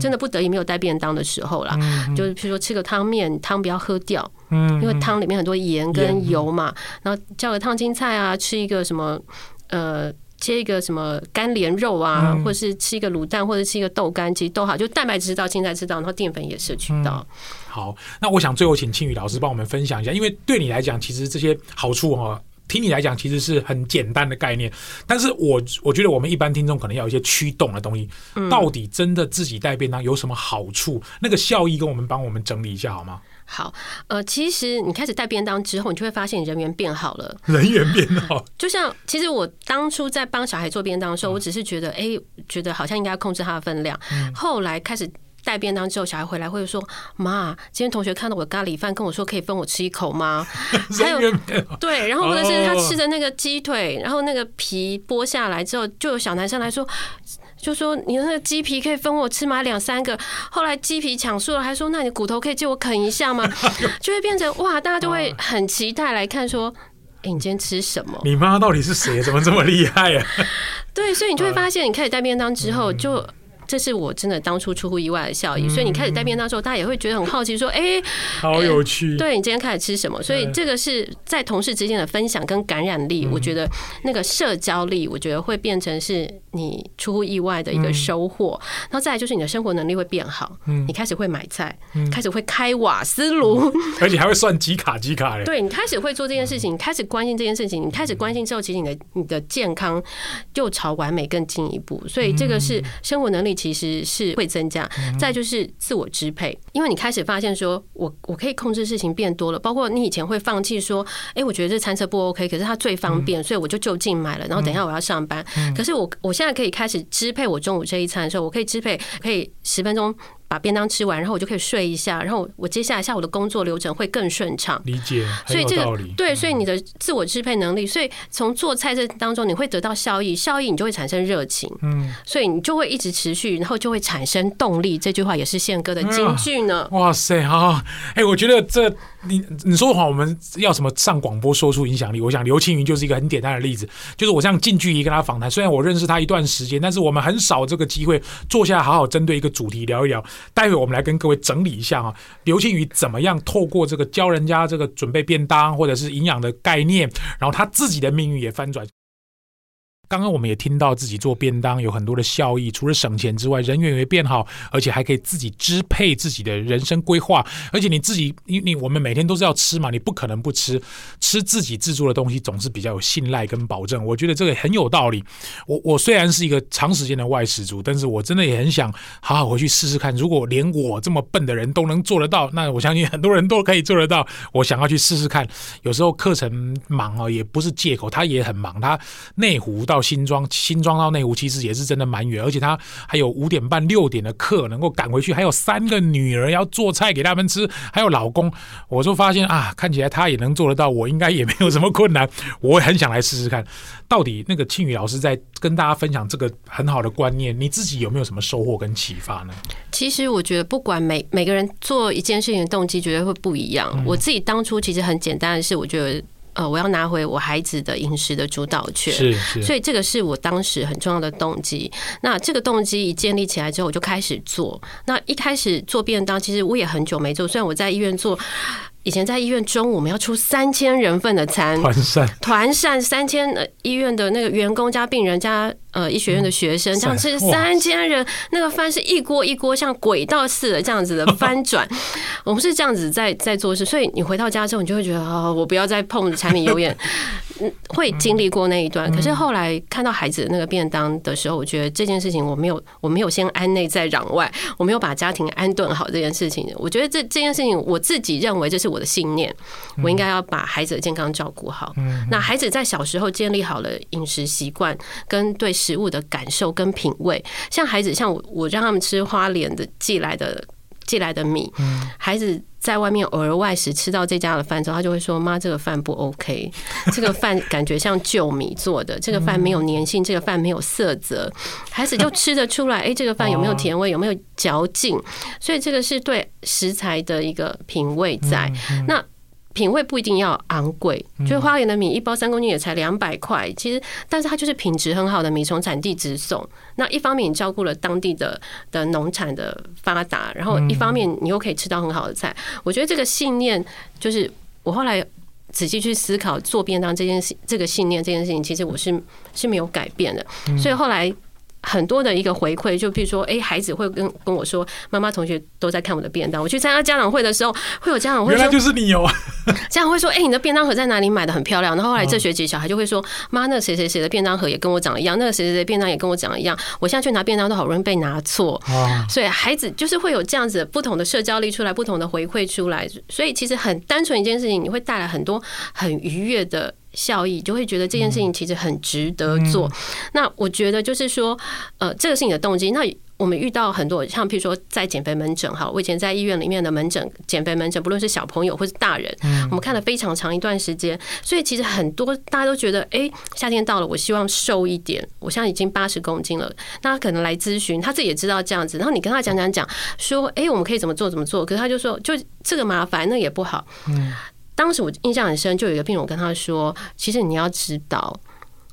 真的不得已没有带便当的时候啦，就是譬如说吃个汤面，汤不要喝掉，因为汤里面很多盐跟油嘛。然后叫个烫青菜啊，吃一个什么呃。切一个什么干莲肉啊，或者是吃一个卤蛋，或者吃一个豆干，其实都好，就蛋白质吃到，青菜吃到，然后淀粉也摄取到。好，那我想最后请庆宇老师帮我们分享一下，因为对你来讲，其实这些好处哈，听你来讲其实是很简单的概念，但是我我觉得我们一般听众可能要有一些驱动的东西，到底真的自己带便当有什么好处？那个效益跟我们帮我们整理一下好吗？好，呃，其实你开始带便当之后，你就会发现你人缘变好了。人缘变好，就像其实我当初在帮小孩做便当的时候，我只是觉得，哎，觉得好像应该要控制他的分量。后来开始。带便当之后，小孩回来会说：“妈，今天同学看到我的咖喱饭，跟我说可以分我吃一口吗？” 还有对，然后或者是他吃的那个鸡腿，然后那个皮剥下来之后，就有小男生来说。就说你那个鸡皮可以分我吃吗？两三个。后来鸡皮抢输了，还说那你骨头可以借我啃一下吗？就会变成哇，大家就会很期待来看说，哎，你今天吃什么？你妈到底是谁？怎么这么厉害啊？对，所以你就会发现，你开始带便当之后就。这是我真的当初出乎意外的效益，所以你开始带便当的时候，大家也会觉得很好奇，说：“哎，好有趣。”对，你今天开始吃什么？所以这个是在同事之间的分享跟感染力，我觉得那个社交力，我觉得会变成是你出乎意外的一个收获。然后再来就是你的生活能力会变好，你开始会买菜，开始会开瓦斯炉，而且还会算几卡几卡的。对，你开始会做这件事情，你开始关心这件事情，你开始关心之后，其实你的你的健康又朝完美更进一步。所以这个是生活能力。其实是会增加，再就是自我支配，因为你开始发现说，我我可以控制事情变多了，包括你以前会放弃说，哎，我觉得这餐车不 OK，可是它最方便，所以我就就近买了，然后等一下我要上班，可是我我现在可以开始支配我中午这一餐的时候，我可以支配，可以十分钟。把便当吃完，然后我就可以睡一下，然后我接下来下午的工作流程会更顺畅。理解，所以这个对，所以你的自我支配能力，所以从做菜这当中你会得到效益，效益你就会产生热情，嗯，所以你就会一直持续，然后就会产生动力。这句话也是宪哥的金句呢。哇塞，好，哎，我觉得这。你你说的话，我们要什么上广播说出影响力？我想刘青云就是一个很简单的例子，就是我这样近距离跟他访谈，虽然我认识他一段时间，但是我们很少这个机会坐下来好好针对一个主题聊一聊。待会我们来跟各位整理一下啊，刘青云怎么样透过这个教人家这个准备便当或者是营养的概念，然后他自己的命运也翻转。刚刚我们也听到自己做便当有很多的效益，除了省钱之外，人缘也变好，而且还可以自己支配自己的人生规划。而且你自己，你你我们每天都是要吃嘛，你不可能不吃。吃自己制作的东西总是比较有信赖跟保证。我觉得这个很有道理。我我虽然是一个长时间的外食族，但是我真的也很想好好回去试试看。如果连我这么笨的人都能做得到，那我相信很多人都可以做得到。我想要去试试看。有时候课程忙啊，也不是借口，他也很忙。他内湖到新庄，新庄到内湖其实也是真的蛮远，而且他还有五点半六点的课能够赶回去，还有三个女儿要做菜给他们吃，还有老公，我就发现啊，看起来他也能做得到，我应该也没有什么困难，我也很想来试试看，到底那个庆宇老师在跟大家分享这个很好的观念，你自己有没有什么收获跟启发呢？其实我觉得，不管每每个人做一件事情的动机，绝对会不一样。嗯、我自己当初其实很简单的是，我觉得。呃，我要拿回我孩子的饮食的主导权，是是，所以这个是我当时很重要的动机。那这个动机一建立起来之后，我就开始做。那一开始做便当，其实我也很久没做，虽然我在医院做。以前在医院中午我们要出三千人份的餐，团膳。团膳三千呃医院的那个员工加病人加呃医学院的学生这样吃三千人，那个饭是一锅一锅像轨道似的这样子的翻转，我们是这样子在在做事，所以你回到家之后你就会觉得哦，我不要再碰柴米油盐。会经历过那一段，可是后来看到孩子的那个便当的时候，我觉得这件事情我没有，我没有先安内再攘外，我没有把家庭安顿好这件事情。我觉得这这件事情，我自己认为这是我的信念，我应该要把孩子的健康照顾好。那孩子在小时候建立好了饮食习惯，跟对食物的感受跟品味，像孩子，像我，我让他们吃花莲的寄来的寄来的米，孩子。在外面偶尔外食吃到这家的饭之后，他就会说：“妈，这个饭不 OK，这个饭感觉像旧米做的，这个饭没有粘性，这个饭没有色泽。”孩子就吃得出来，哎，这个饭有没有甜味，有没有嚼劲？所以这个是对食材的一个品味在那。品味不一定要昂贵，就是花莲的米一包三公斤也才两百块，其实，但是它就是品质很好的米，从产地直送。那一方面你照顾了当地的的农产的发达，然后一方面你又可以吃到很好的菜。我觉得这个信念就是我后来仔细去思考做便当这件事，这个信念这件事情，其实我是是没有改变的。所以后来。很多的一个回馈，就比如说，哎，孩子会跟跟我说，妈妈同学都在看我的便当。我去参加家长会的时候，会有家长会说，原来就是你哦。家长会说，哎，你的便当盒在哪里买的？很漂亮。然后后来这学期小孩就会说，妈，那谁谁谁的便当盒也跟我长得一样，那个谁谁谁便当也跟我长得一样。我现在去拿便当都好容易被拿错。所以孩子就是会有这样子不同的社交力出来，不同的回馈出来。所以其实很单纯一件事情，你会带来很多很愉悦的。效益就会觉得这件事情其实很值得做。那我觉得就是说，呃，这个是你的动机。那我们遇到很多，像譬如说在减肥门诊哈，我以前在医院里面的门诊减肥门诊，不论是小朋友或是大人，我们看了非常长一段时间，所以其实很多大家都觉得，哎，夏天到了，我希望瘦一点，我现在已经八十公斤了，那他可能来咨询，他自己也知道这样子，然后你跟他讲讲讲，说，哎，我们可以怎么做怎么做，可是他就说，就这个麻烦，那也不好。嗯，当时我印象很深，就有一个病人，我跟他说，其实你要知道，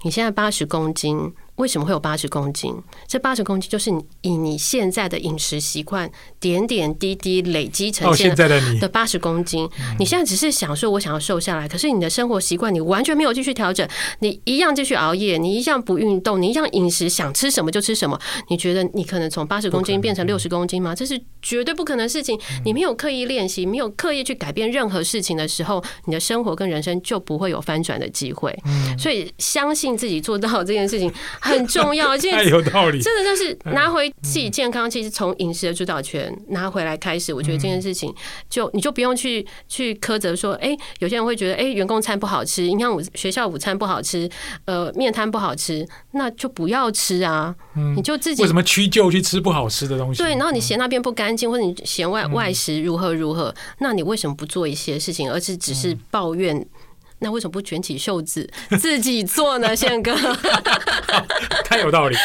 你现在八十公斤。为什么会有八十公斤？这八十公斤就是以你现在的饮食习惯点点滴滴累积成现在的你的八十公斤。你现在只是想说，我想要瘦下来，可是你的生活习惯你完全没有继续调整，你一样继续熬夜，你一样不运动，你一样饮食想吃什么就吃什么。你觉得你可能从八十公斤变成六十公斤吗？这是绝对不可能的事情。你没有刻意练习，没有刻意去改变任何事情的时候，你的生活跟人生就不会有翻转的机会。所以相信自己做到这件事情。很重要，而且 有道理。真的就是拿回自己健康，其实从饮食的主导权拿回来开始，我觉得这件事情就你就不用去去苛责说，哎，有些人会觉得，哎，员工餐不好吃，你看午学校午餐不好吃，呃，面摊不好吃，那就不要吃啊。你就自己为什么屈就去吃不好吃的东西？对，然后你嫌那边不干净，或者你嫌外外食如何如何，那你为什么不做一些事情，而是只是抱怨？那为什么不卷起袖子自己做呢？宪哥，太有道理。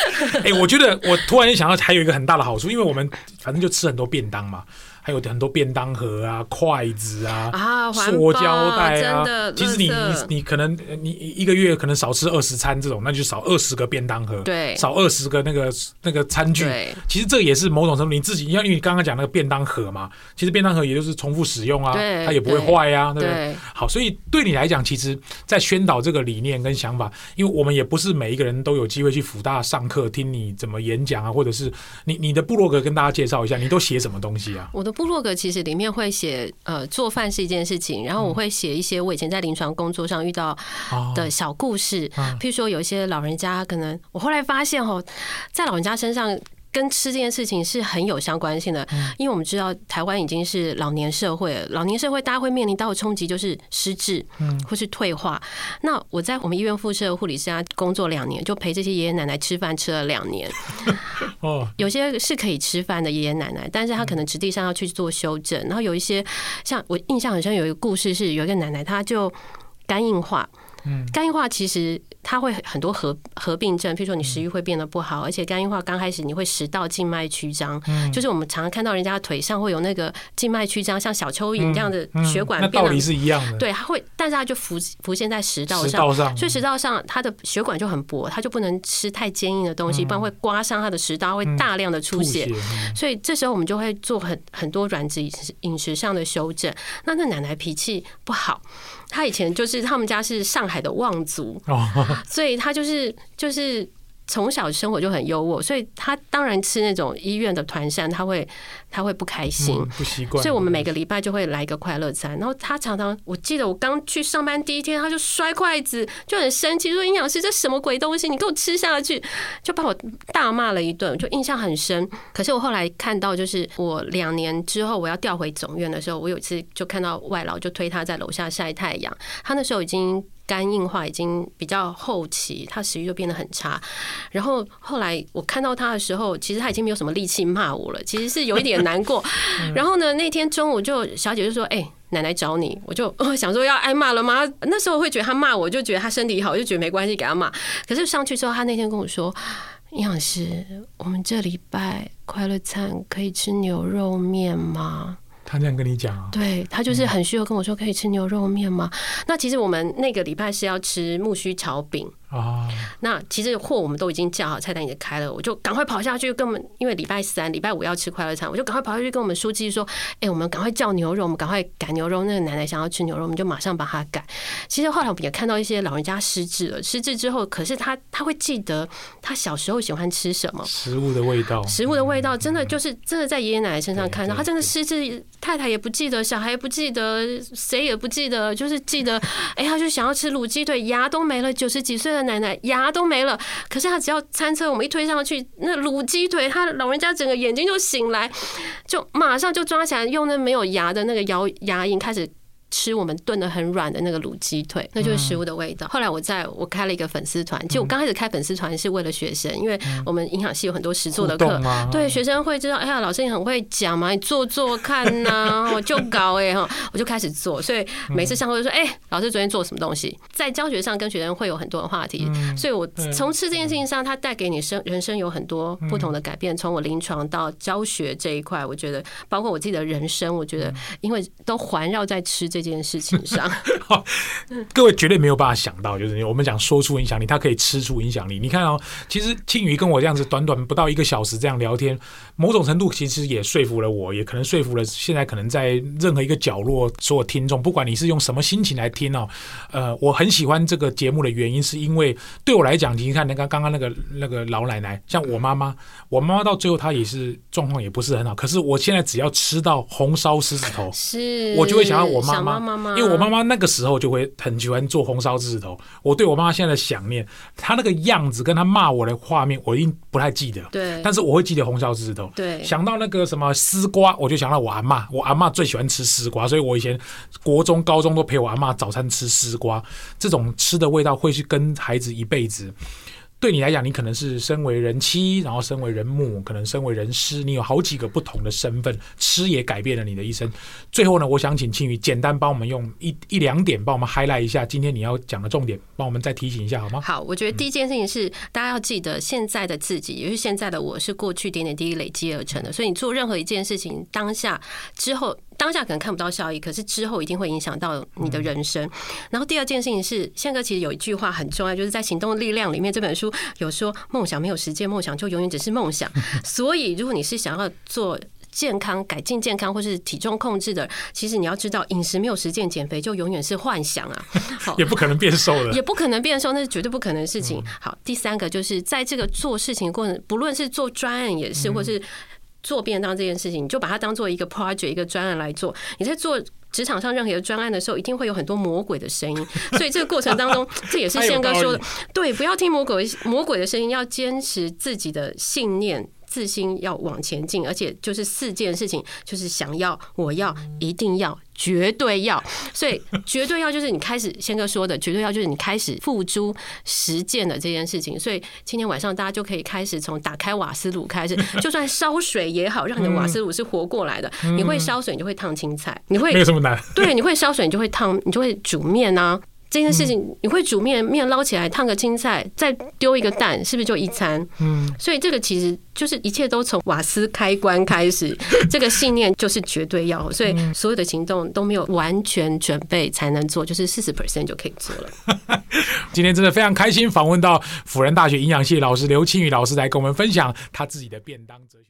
哎，我觉得我突然想到，还有一个很大的好处，因为我们反正就吃很多便当嘛。还有很多便当盒啊、筷子啊、塑胶袋啊。其实你你你可能你一个月可能少吃二十餐这种，那就少二十个便当盒，对，少二十个那个那个餐具。其实这也是某种程度你自己，因为你刚刚讲那个便当盒嘛，其实便当盒也就是重复使用啊，它也不会坏啊，对不对？好，所以对你来讲，其实，在宣导这个理念跟想法，因为我们也不是每一个人都有机会去辅大上课听你怎么演讲啊，或者是你你的部落格跟大家介绍一下，你都写什么东西啊？我的。部落格其实里面会写，呃，做饭是一件事情，然后我会写一些我以前在临床工作上遇到的小故事，譬如说有一些老人家，可能我后来发现哦，在老人家身上。跟吃这件事情是很有相关性的，因为我们知道台湾已经是老年社会了，老年社会大家会面临到的冲击就是失智，或是退化。那我在我们医院附设护理师家工作两年，就陪这些爷爷奶奶吃饭吃了两年。哦，有些是可以吃饭的爷爷奶奶，但是他可能实际上要去做修正。然后有一些像我印象很深，有一个故事是有一个奶奶，她就肝硬化。嗯，肝硬化其实它会很多合合并症，譬如说你食欲会变得不好，而且肝硬化刚开始你会食道静脉曲张，就是我们常常看到人家腿上会有那个静脉曲张，像小蚯蚓这样的血管变得，那道理是一样的。对，它会，但是它就浮浮现在食道上，所以食道上它的血管就很薄，它就不能吃太坚硬的东西，不然会刮伤它的食道，会大量的出血。所以这时候我们就会做很很多软质饮食上的修正。那那奶奶脾气不好。他以前就是他们家是上海的望族，所以他就是就是。从小生活就很优渥，所以他当然吃那种医院的团膳，他会他会不开心，嗯、不习惯。所以我们每个礼拜就会来一个快乐餐。然后他常常，我记得我刚去上班第一天，他就摔筷子，就很生气，说营养师这什么鬼东西，你给我吃下去，就把我大骂了一顿，就印象很深。可是我后来看到，就是我两年之后我要调回总院的时候，我有一次就看到外劳就推他在楼下晒太阳，他那时候已经。肝硬化已经比较后期，他食欲就变得很差。然后后来我看到他的时候，其实他已经没有什么力气骂我了，其实是有一点难过。然后呢，那天中午就小姐就说：“哎，奶奶找你。”我就想说要挨骂了吗？那时候会觉得他骂我就觉得他身体好，就觉得没关系，给他骂。可是上去之后，他那天跟我说：“营养师，我们这礼拜快乐餐可以吃牛肉面吗？”他这样跟你讲啊？对，他就是很需要跟我说，可以吃牛肉面吗？那其实我们那个礼拜是要吃木须炒饼。啊，那其实货我们都已经叫好，菜单已经开了，我就赶快跑下去跟我们，因为礼拜三、礼拜五要吃快乐餐，我就赶快跑下去跟我们书记说：“哎，我们赶快叫牛肉，我们赶快赶牛肉。”那个奶奶想要吃牛肉，我们就马上把它改。其实后来我们也看到一些老人家失智了，失智之后，可是他他会记得他小时候喜欢吃什么，食物的味道，食物的味道真的就是真的在爷爷奶奶身上看到，他真的失智，太太也不记得，小孩也不记得，谁也不记得，就是记得，哎，他就想要吃卤鸡腿，牙都没了，九十几岁奶奶牙都没了，可是他只要餐车我们一推上去，那卤鸡腿，他老人家整个眼睛就醒来，就马上就抓起来，用那没有牙的那个摇牙龈开始吃我们炖的很软的那个卤鸡腿，那就是食物的味道。后来我在我开了一个粉丝团，就我刚开始开粉丝团是为了学生，因为我们营养系有很多实做的课，对学生会知道，哎呀，老师你很会讲嘛，你做做看呐，我 就搞哎哈，我就开始做，所以每次上课就说，哎，老师昨天做什么东西，在教学上跟学生会有很多的话题，所以我从吃这件事情上，它带给你生人生有很多不同的改变，从我临床到教学这一块，我觉得包括我自己的人生，我觉得因为都环绕在吃这件事情上。各位绝对没有办法想到，就是我们讲说出影响力，他可以吃出影响力。你看哦，其实庆宇跟我这样子短短不到一个小时这样聊天，某种程度其实也说服了我，也可能说服了现在可能在任何一个角落所有听众，不管你是用什么心情来听哦，呃，我很喜欢这个节目的原因，是因为对我来讲，你看那个刚刚那个那个老奶奶，像我妈妈，我妈妈到最后她也是状况也不是很好，可是我现在只要吃到红烧狮子头，是，我就会想到我妈妈，因为我妈妈那个时候就会很喜欢做红烧狮子头。我对我妈妈现在的想念，她那个样子跟她骂我的画面，我已经不太记得。对，但是我会记得红烧狮子头。对，想到那个什么丝瓜，我就想到我阿妈，我阿妈最喜欢吃丝瓜，所以我以前国中、高中都陪我阿妈早餐吃丝瓜，这种吃的味道会去跟孩子一辈子。对你来讲，你可能是身为人妻，然后身为人母，可能身为人师，你有好几个不同的身份，吃也改变了你的一生。最后呢，我想请庆瑜简单帮我们用一一两点帮我们 highlight 一下今天你要讲的重点，帮我们再提醒一下好吗？好，我觉得第一件事情是、大家要记得，现在的自己也是现在的我是过去点点滴滴累积而成的，所以你做任何一件事情，当下之后。当下可能看不到效益，可是之后一定会影响到你的人生。然后第二件事情是，宪哥其实有一句话很重要，就是在《行动力量》里面这本书有说，梦想没有实践，梦想就永远只是梦想。所以，如果你是想要做健康、改进健康或是体重控制的，其实你要知道，饮食没有实践，减肥就永远是幻想啊！好，也不可能变瘦了，也不可能变瘦，那是绝对不可能的事情。好，第三个就是在这个做事情过程，不论是做专案也是，或是。做便当这件事情，你就把它当做一个 project，一个专案来做。你在做职场上任何一个专案的时候，一定会有很多魔鬼的声音。所以这个过程当中，这也是 宪哥说的，对，不要听魔鬼魔鬼的声音，要坚持自己的信念。自心要往前进，而且就是四件事情，就是想要、我要、一定要、绝对要。所以绝对要就是你开始先哥说的，绝对要就是你开始付诸实践的这件事情。所以今天晚上大家就可以开始从打开瓦斯炉开始，就算烧水也好，让你的瓦斯炉是活过来的。你会烧水，你就会烫青菜，你会没有什么难。对，你会烧水，你就会烫，你就会煮面啊。这件事情，你会煮面，面捞起来烫个青菜，再丢一个蛋，是不是就一餐？嗯，所以这个其实就是一切都从瓦斯开关开始，这个信念就是绝对要，所以所有的行动都没有完全准备才能做，就是四十 percent 就可以做了。今天真的非常开心，访问到辅仁大学营养系老师刘清宇老师来跟我们分享他自己的便当哲学。